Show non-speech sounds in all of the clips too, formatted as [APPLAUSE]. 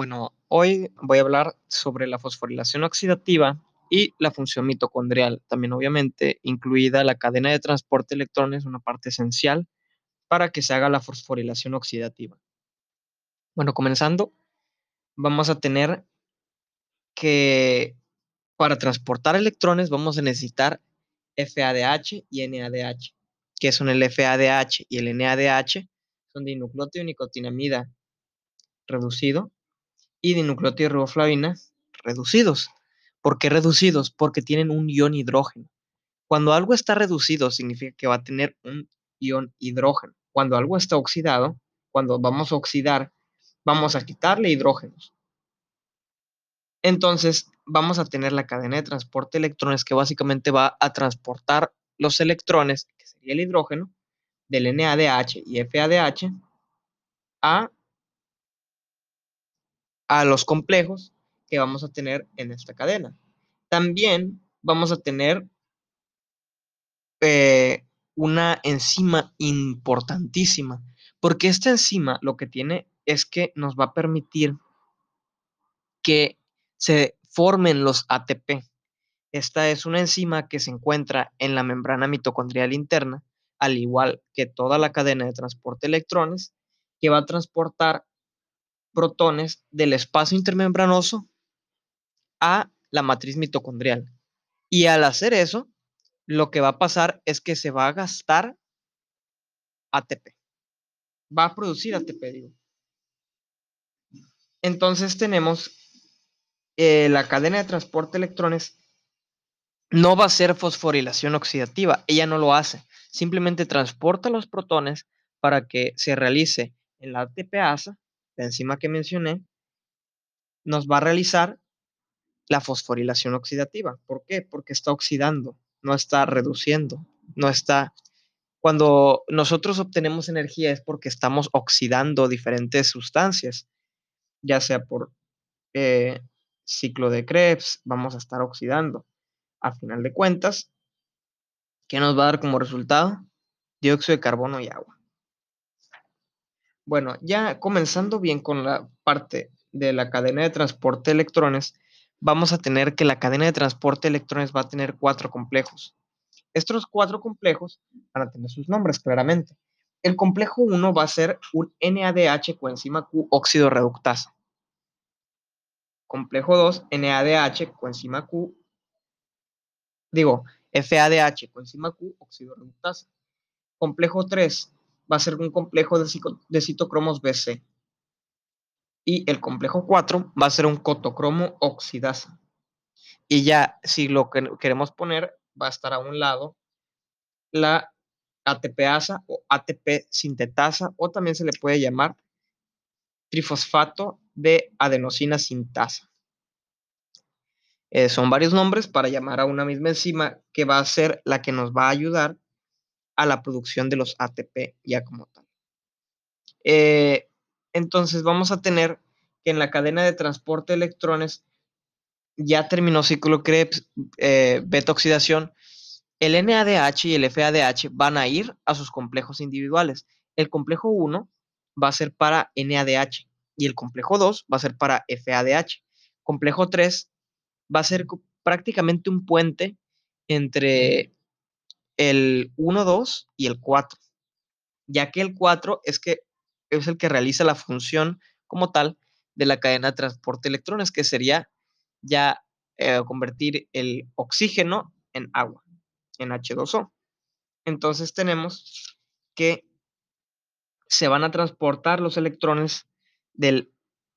Bueno, hoy voy a hablar sobre la fosforilación oxidativa y la función mitocondrial, también obviamente incluida la cadena de transporte de electrones, una parte esencial para que se haga la fosforilación oxidativa. Bueno, comenzando, vamos a tener que para transportar electrones vamos a necesitar FADH y NADH. ¿Qué son el FADH y el NADH? Son dinucleótido nicotinamida reducido y dinucleótido de riboflavina reducidos. ¿Por qué reducidos? Porque tienen un ion hidrógeno. Cuando algo está reducido significa que va a tener un ion hidrógeno. Cuando algo está oxidado, cuando vamos a oxidar, vamos a quitarle hidrógenos. Entonces, vamos a tener la cadena de transporte de electrones que básicamente va a transportar los electrones, que sería el hidrógeno, del NADH y FADH, a a los complejos que vamos a tener en esta cadena. También vamos a tener eh, una enzima importantísima, porque esta enzima lo que tiene es que nos va a permitir que se formen los ATP. Esta es una enzima que se encuentra en la membrana mitocondrial interna, al igual que toda la cadena de transporte de electrones, que va a transportar protones del espacio intermembranoso a la matriz mitocondrial. Y al hacer eso, lo que va a pasar es que se va a gastar ATP. Va a producir ATP, digo. Entonces tenemos eh, la cadena de transporte de electrones. No va a ser fosforilación oxidativa, ella no lo hace. Simplemente transporta los protones para que se realice en la ATPasa la enzima que mencioné, nos va a realizar la fosforilación oxidativa. ¿Por qué? Porque está oxidando, no está reduciendo, no está... Cuando nosotros obtenemos energía es porque estamos oxidando diferentes sustancias, ya sea por eh, ciclo de Krebs, vamos a estar oxidando. A final de cuentas, ¿qué nos va a dar como resultado? Dióxido de carbono y agua. Bueno, ya comenzando bien con la parte de la cadena de transporte de electrones, vamos a tener que la cadena de transporte de electrones va a tener cuatro complejos. Estos cuatro complejos van a tener sus nombres claramente. El complejo 1 va a ser un NADH coenzima Q óxido reductasa. Complejo 2, NADH coenzima Q, digo, FADH coenzima Q óxido reductasa. Complejo 3, va a ser un complejo de, citocromos BC. Y el complejo 4 va a ser un cotocromo oxidasa. Y ya, si lo que queremos poner, va a estar a un lado la ATPasa o ATP sintetasa, o también se le puede llamar trifosfato de adenosina sintasa. Eh, son varios nombres para llamar a una misma enzima que va a ser la que nos va a ayudar a la producción de los ATP ya como tal. Eh, entonces vamos a tener que en la cadena de transporte de electrones ya terminó ciclo Krebs, eh, beta oxidación. El NADH y el FADH van a ir a sus complejos individuales. El complejo 1 va a ser para NADH y el complejo 2 va a ser para FADH. Complejo 3 va a ser prácticamente un puente entre el 1, 2 y el 4, ya que el 4 es, que, es el que realiza la función como tal de la cadena de transporte de electrones, que sería ya eh, convertir el oxígeno en agua, en H2O. Entonces tenemos que se van a transportar los electrones del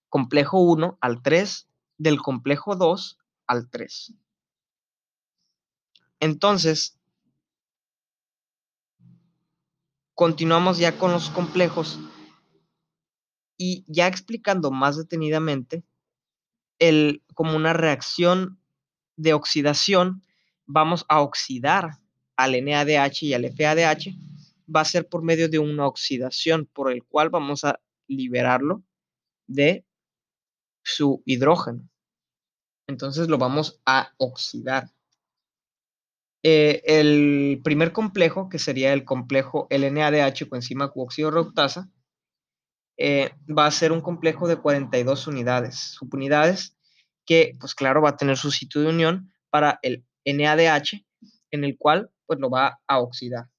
complejo 1 al 3, del complejo 2 al 3. Entonces, Continuamos ya con los complejos y ya explicando más detenidamente, el, como una reacción de oxidación, vamos a oxidar al NADH y al FADH, va a ser por medio de una oxidación por el cual vamos a liberarlo de su hidrógeno. Entonces lo vamos a oxidar. Eh, el primer complejo, que sería el complejo LNADH coenzima óxido reductasa, eh, va a ser un complejo de 42 unidades, subunidades, que pues claro va a tener su sitio de unión para el NADH, en el cual pues lo va a oxidar.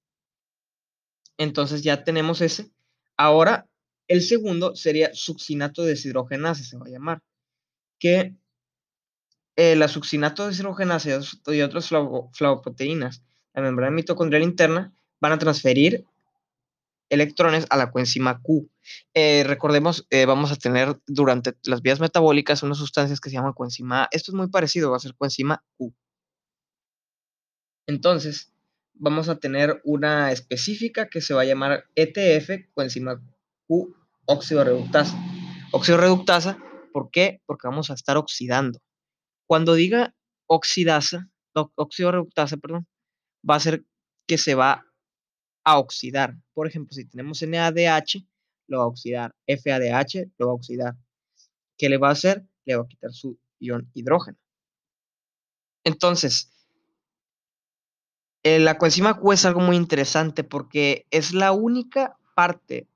Entonces ya tenemos ese. Ahora, el segundo sería succinato deshidrogenasa, se va a llamar, que eh, la succinato deshidrogenasa y otras flavoproteínas, la membrana mitocondrial interna, van a transferir electrones a la coenzima Q. Eh, recordemos, eh, vamos a tener durante las vías metabólicas unas sustancias que se llaman coenzima A. Esto es muy parecido, va a ser coenzima Q. Entonces, vamos a tener una específica que se va a llamar ETF, coenzima Q. Óxido reductasa, ¿por qué? Porque vamos a estar oxidando. Cuando diga oxidasa, óxido reductasa, perdón, va a ser que se va a oxidar. Por ejemplo, si tenemos NADH, lo va a oxidar. FADH lo va a oxidar. ¿Qué le va a hacer? Le va a quitar su ion hidrógeno. Entonces, eh, la coenzima Q es algo muy interesante porque es la única parte,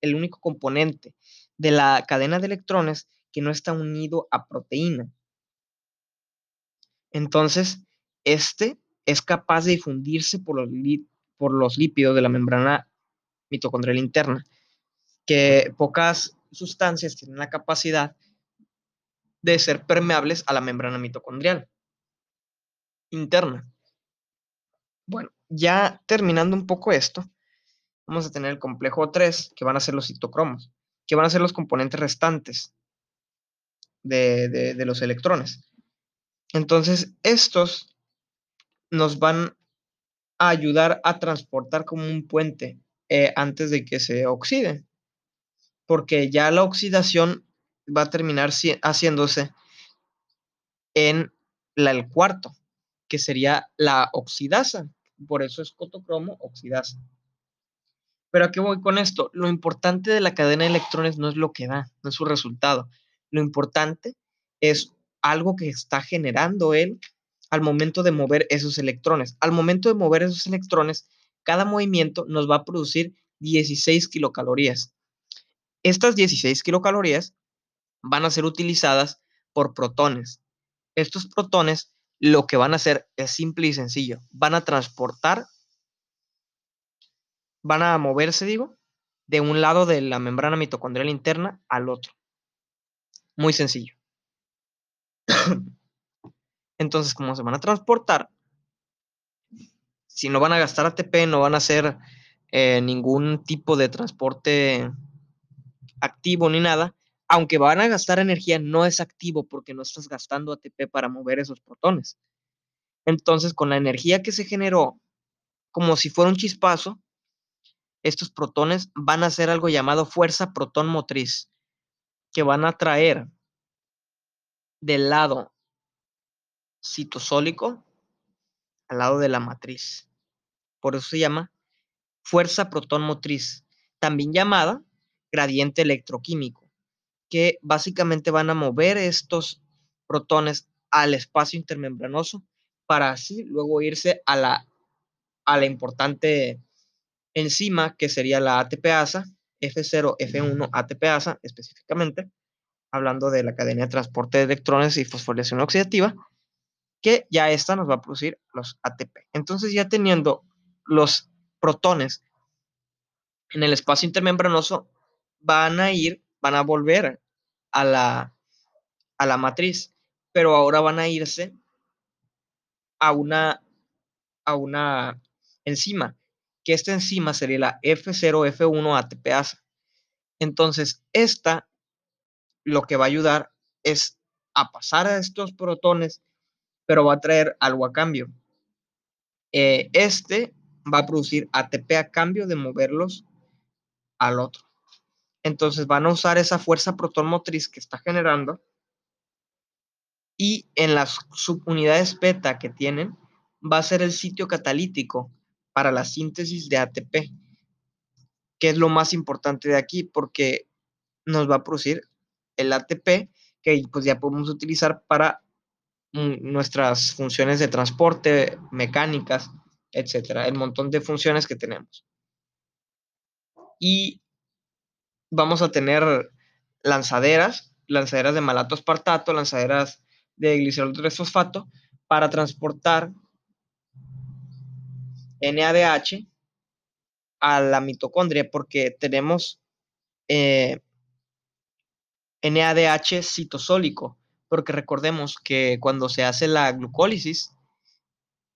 el único componente de la cadena de electrones que no está unido a proteína. Entonces, este es capaz de difundirse por los, por los lípidos de la membrana mitocondrial interna, que pocas sustancias tienen la capacidad de ser permeables a la membrana mitocondrial interna. Bueno, ya terminando un poco esto, vamos a tener el complejo 3, que van a ser los citocromos, que van a ser los componentes restantes de, de los electrones. Entonces, estos nos van a ayudar a transportar como un puente eh, antes de que se oxide. Porque ya la oxidación va a terminar haciéndose en la, el cuarto, que sería la oxidasa. Por eso es cotocromo oxidasa. Pero ¿a qué voy con esto? Lo importante de la cadena de electrones no es lo que da, no es su resultado. Lo importante es algo que está generando él al momento de mover esos electrones. Al momento de mover esos electrones, cada movimiento nos va a producir 16 kilocalorías. Estas 16 kilocalorías van a ser utilizadas por protones. Estos protones lo que van a hacer es simple y sencillo. Van a transportar, van a moverse, digo, de un lado de la membrana mitocondrial interna al otro. Muy sencillo. [LAUGHS] Entonces, como se van a transportar, si no van a gastar ATP, no van a hacer eh, ningún tipo de transporte activo ni nada, aunque van a gastar energía, no es activo porque no estás gastando ATP para mover esos protones. Entonces, con la energía que se generó, como si fuera un chispazo, estos protones van a hacer algo llamado fuerza protón motriz, que van a traer del lado citosólico al lado de la matriz. Por eso se llama fuerza protón motriz, también llamada gradiente electroquímico, que básicamente van a mover estos protones al espacio intermembranoso para así luego irse a la, a la importante enzima que sería la ATPasa, F0, F1 ATPasa específicamente, hablando de la cadena de transporte de electrones y fosforilación oxidativa, que ya esta nos va a producir los ATP. Entonces ya teniendo los protones en el espacio intermembranoso, van a ir, van a volver a la, a la matriz, pero ahora van a irse a una, a una enzima, que esta enzima sería la F0F1 ATPasa. Entonces, esta lo que va a ayudar es a pasar a estos protones pero va a traer algo a cambio. Eh, este va a producir ATP a cambio de moverlos al otro. Entonces van a usar esa fuerza proton motriz que está generando y en las subunidades beta que tienen va a ser el sitio catalítico para la síntesis de ATP, que es lo más importante de aquí porque nos va a producir el ATP que pues ya podemos utilizar para nuestras funciones de transporte, mecánicas, etcétera, el montón de funciones que tenemos. Y vamos a tener lanzaderas, lanzaderas de malato aspartato, lanzaderas de glicerol 3 fosfato para transportar NADH a la mitocondria porque tenemos eh, NADH citosólico, porque recordemos que cuando se hace la glucólisis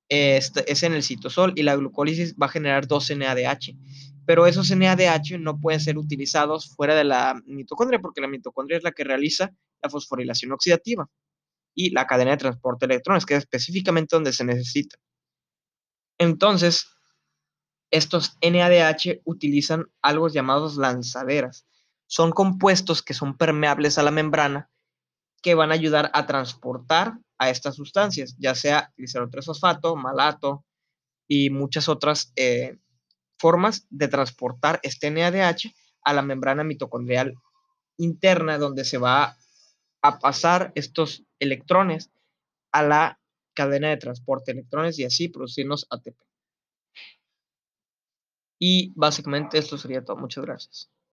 este, es en el citosol y la glucólisis va a generar dos NADH, pero esos NADH no pueden ser utilizados fuera de la mitocondria porque la mitocondria es la que realiza la fosforilación oxidativa y la cadena de transporte de electrones, que es específicamente donde se necesita. Entonces, estos NADH utilizan algo llamados lanzaderas. Son compuestos que son permeables a la membrana que van a ayudar a transportar a estas sustancias, ya sea glicerol 3-fosfato, malato y muchas otras eh, formas de transportar este NADH a la membrana mitocondrial interna donde se va a pasar estos electrones a la cadena de transporte de electrones y así producirnos ATP. Y básicamente esto sería todo. Muchas gracias.